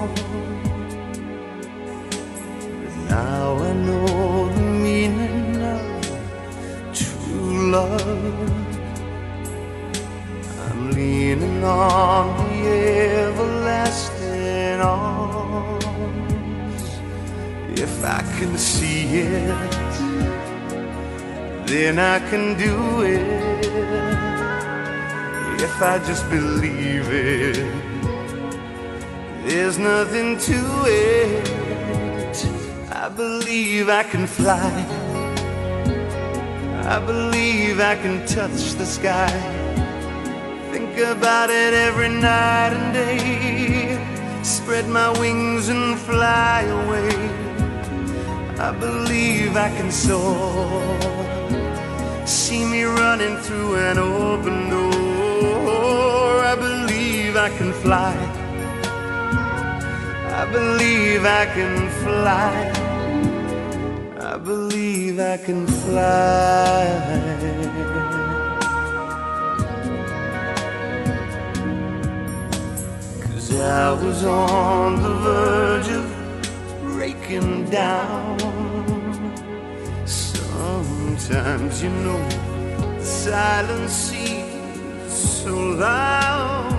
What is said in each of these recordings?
But now I know the meaning of true love. I'm leaning on the everlasting arms. If I can see it, then I can do it. If I just believe it. There's nothing to it. I believe I can fly. I believe I can touch the sky. Think about it every night and day. Spread my wings and fly away. I believe I can soar see me running through an open door. I believe I can fly. I believe I can fly. I believe I can fly. Cause I was on the verge of breaking down Sometimes you know the silence seems so loud.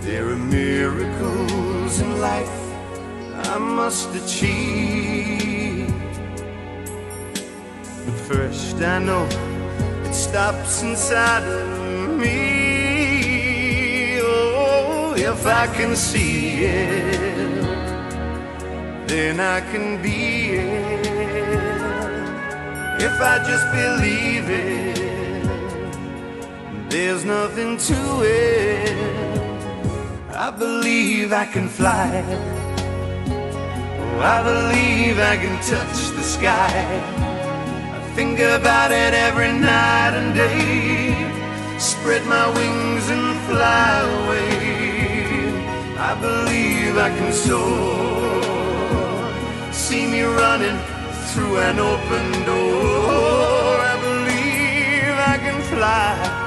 There are miracles in life I must achieve. But first, I know it stops inside of me. Oh, if I can see it, then I can be it if I just believe it. There's nothing to it. I believe I can fly. Oh, I believe I can touch the sky. I think about it every night and day. Spread my wings and fly away. I believe I can soar. See me running through an open door. I believe I can fly.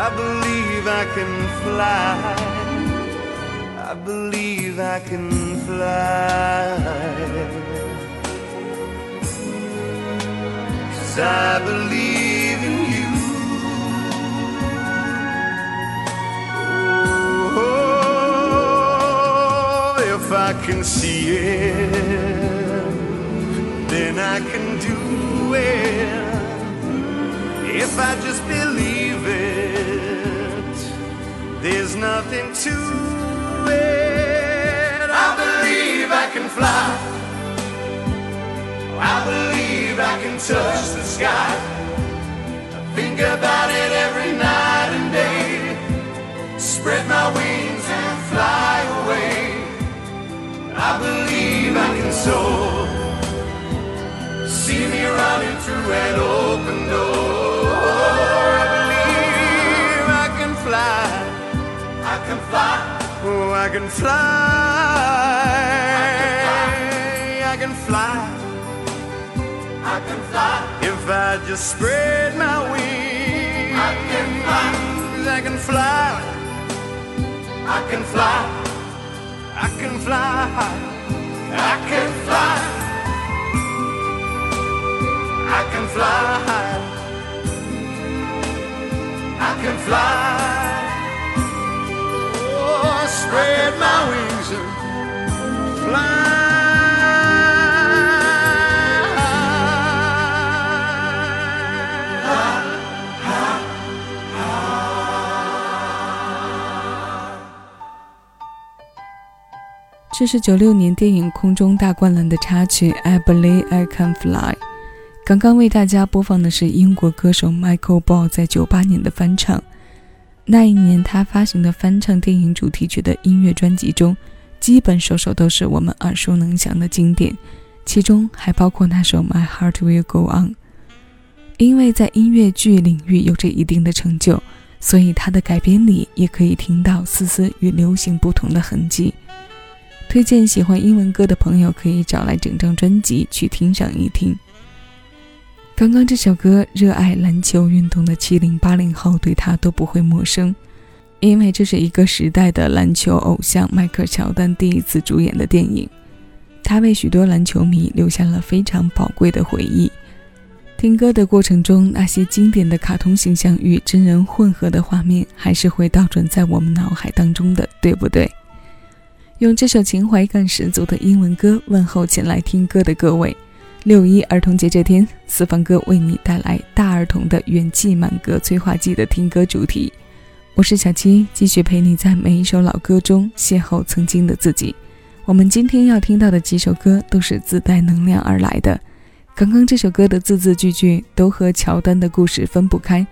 I believe I can fly. I believe I can fly. Cause I believe in you. Oh, if I can see it then I can do it if I just nothing to it. I believe I can fly. I believe I can touch the sky. I think about it every night and day. Spread my wings and fly away. I believe I can soar see me running through an open door. I can fly. I can fly. I can fly. If I just spread my wings. I can fly. I can fly. I can fly. I can fly. I can fly. I can fly. I can fly. Spread my wings and fly. 这是九六年电影《空中大灌篮》的插曲《I Believe I Can Fly》。刚刚为大家播放的是英国歌手 Michael Ball 在九八年的翻唱。那一年他发行的翻唱电影主题曲的音乐专辑中，基本首首都是我们耳熟能详的经典，其中还包括那首《My Heart Will Go On》。因为在音乐剧领域有着一定的成就，所以他的改编里也可以听到丝丝与流行不同的痕迹。推荐喜欢英文歌的朋友可以找来整张专辑去听上一听。刚刚这首歌，热爱篮球运动的七零八零后对他都不会陌生，因为这是一个时代的篮球偶像迈克尔·乔丹第一次主演的电影，他为许多篮球迷留下了非常宝贵的回忆。听歌的过程中，那些经典的卡通形象与真人混合的画面，还是会倒转在我们脑海当中的，对不对？用这首情怀感十足的英文歌问候前来听歌的各位。六一儿童节这天，四方哥为你带来大儿童的元气满格催化剂的听歌主题。我是小七，继续陪你在每一首老歌中邂逅曾经的自己。我们今天要听到的几首歌都是自带能量而来的。刚刚这首歌的字字句句都和乔丹的故事分不开。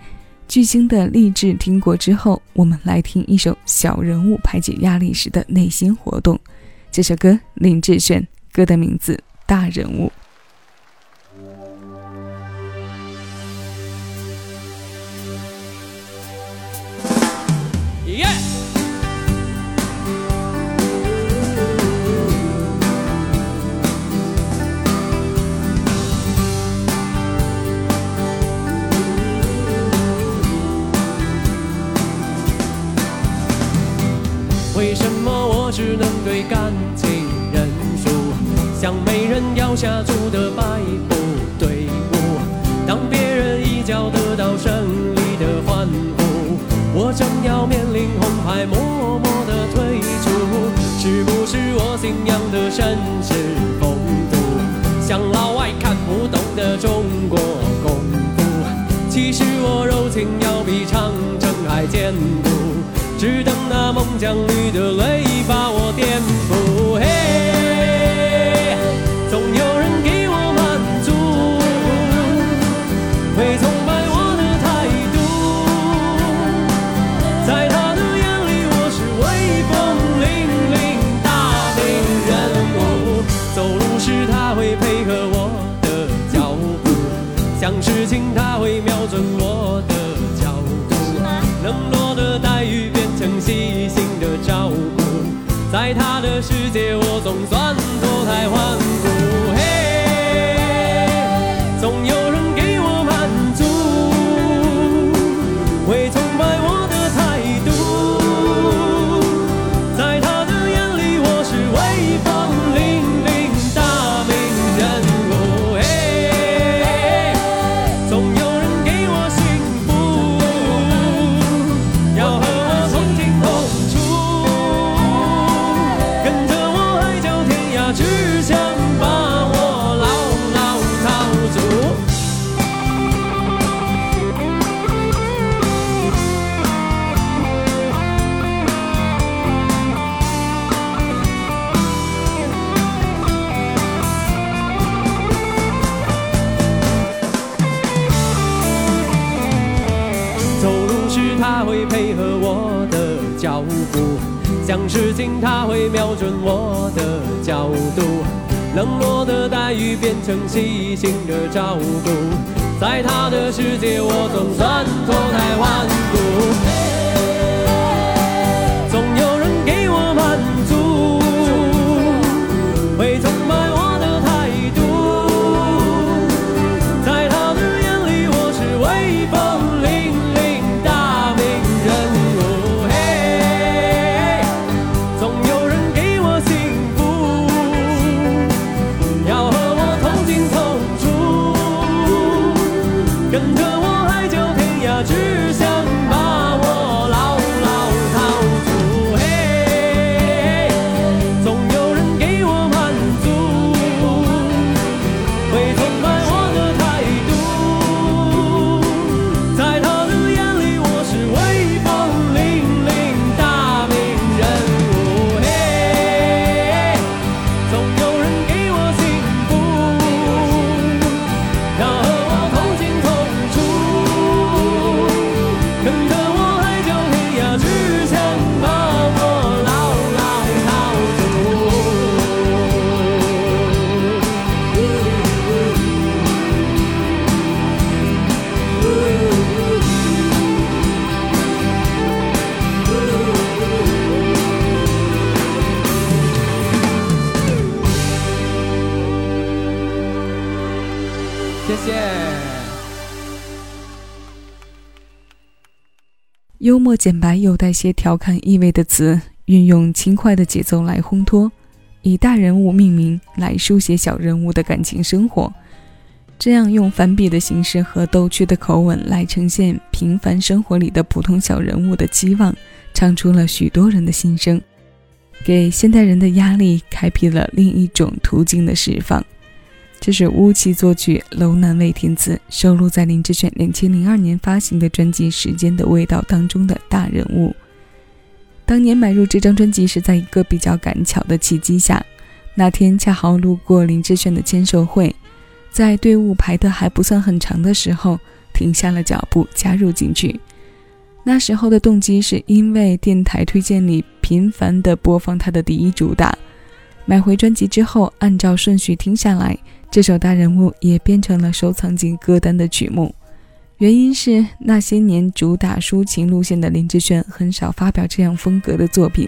巨星的励志听过之后，我们来听一首小人物排解压力时的内心活动。这首歌林志炫，歌的名字《大人物》。只能对感情认输？像没人要下注的摆布队伍，当别人一脚得到胜利的欢呼，我正要面临红牌，默默的退出。是不是我信仰的绅士风度，像老外看不懂的中国功夫？其实我柔情要比长城还坚固。只等那猛将绿的泪把我颠覆。嘿，总有人给我满足，会崇拜我的态度。在他的眼里，我是威风凛凛大名人物。走路时他会配合我的脚步，想事情他在他的世界我总算脱胎换的脚步，想事情他会瞄准我的角度，冷漠的待遇变成细心的照顾，在他的世界我总算脱胎换骨。我海角天涯之下。幽默简白又带些调侃意味的词，运用轻快的节奏来烘托，以大人物命名来书写小人物的感情生活。这样用反比的形式和逗趣的口吻来呈现平凡生活里的普通小人物的期望，唱出了许多人的心声，给现代人的压力开辟了另一种途径的释放。这是巫启作曲，楼南蔚填词，收录在林志炫两千零二年发行的专辑《时间的味道》当中的大人物。当年买入这张专辑是在一个比较赶巧的契机下，那天恰好路过林志炫的签售会，在队伍排得还不算很长的时候，停下了脚步加入进去。那时候的动机是因为电台推荐里频繁地播放他的第一主打，买回专辑之后按照顺序听下来。这首大人物也变成了收藏进歌单的曲目，原因是那些年主打抒情路线的林志炫很少发表这样风格的作品，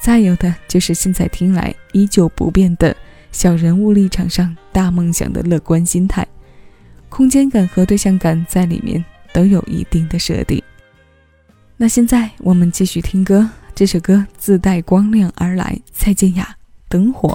再有的就是现在听来依旧不变的小人物立场上大梦想的乐观心态，空间感和对象感在里面都有一定的设定。那现在我们继续听歌，这首歌自带光亮而来，蔡健雅《灯火》。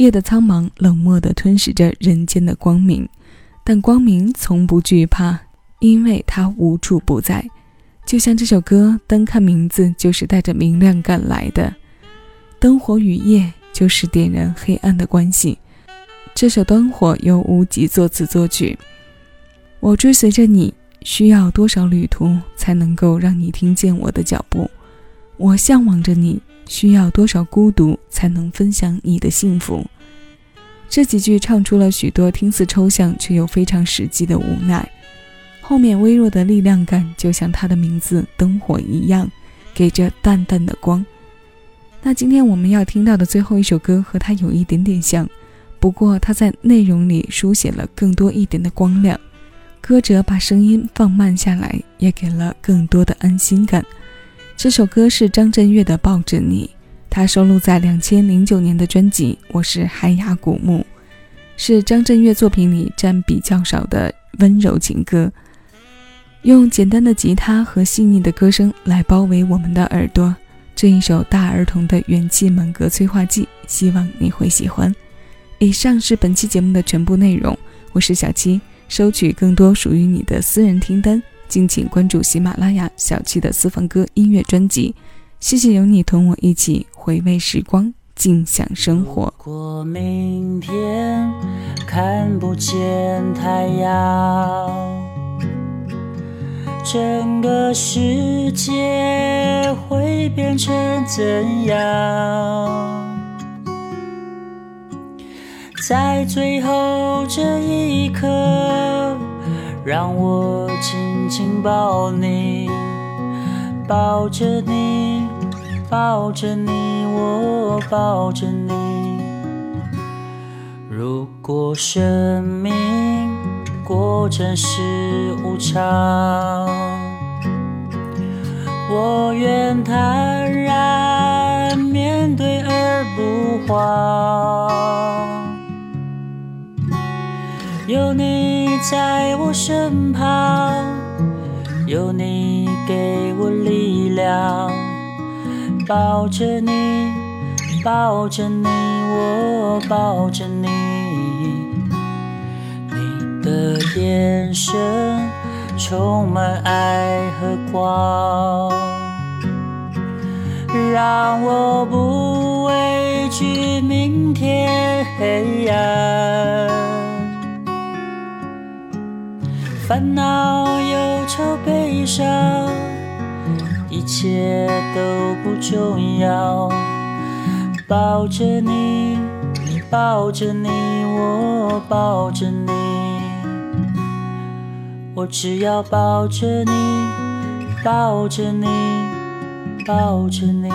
夜的苍茫，冷漠地吞噬着人间的光明，但光明从不惧怕，因为它无处不在。就像这首歌，单看名字就是带着明亮感来的。灯火与夜就是点燃黑暗的关系。这首《灯火》由无极作词作曲。我追随着你，需要多少旅途才能够让你听见我的脚步？我向往着你，需要多少孤独才能分享你的幸福？这几句唱出了许多听似抽象却又非常实际的无奈。后面微弱的力量感，就像它的名字“灯火”一样，给着淡淡的光。那今天我们要听到的最后一首歌和它有一点点像，不过它在内容里书写了更多一点的光亮。歌者把声音放慢下来，也给了更多的安心感。这首歌是张震岳的《抱着你》，它收录在两千零九年的专辑《我是海雅古木》，是张震岳作品里占比较少的温柔情歌，用简单的吉他和细腻的歌声来包围我们的耳朵。这一首大儿童的元气满格催化剂，希望你会喜欢。以上是本期节目的全部内容，我是小七。收取更多属于你的私人听单，敬请关注喜马拉雅小七的私房歌音乐专辑。谢谢有你同我一起回味时光，静享生活。如果明天看不见太阳，整个世界会变成怎样？在最后这一刻，让我紧紧抱你，抱着你，抱着你，我抱着你。如果生命过程是无常，我愿坦然面对而不慌。有你在我身旁，有你给我力量，抱着你，抱着你，我抱着你。你的眼神充满爱和光，让我不畏惧明天黑暗。烦恼、忧愁、悲伤，一切都不重要。抱着你，你抱着你，我抱着你，我只要抱着你，抱着你，抱着你。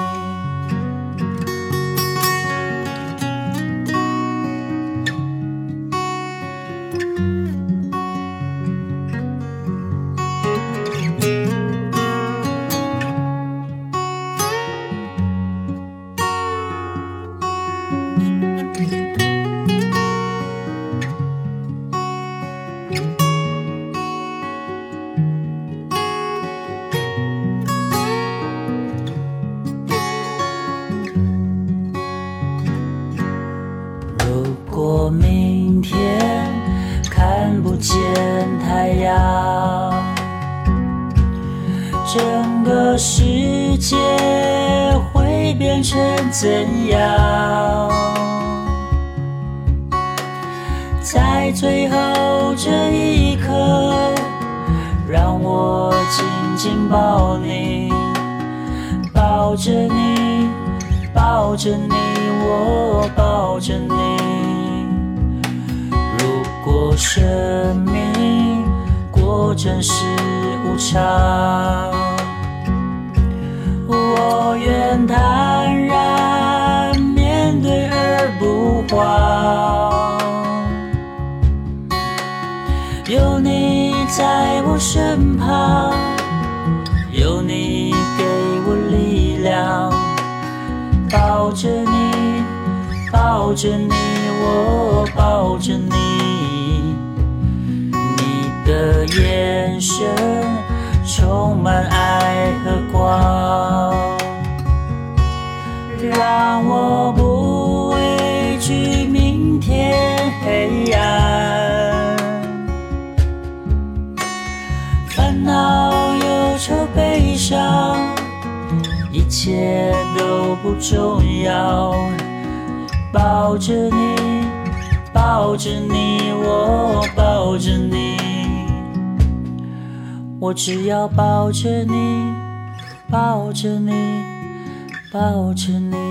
抱着你，我抱着你。如果生命过程是无常。我愿坦然面对而不慌，有你在我身旁，着你，抱着你，我抱着你，你的眼神充满爱和重要。抱着你，抱着你，我抱着你，我只要抱着你，抱着你，抱着你。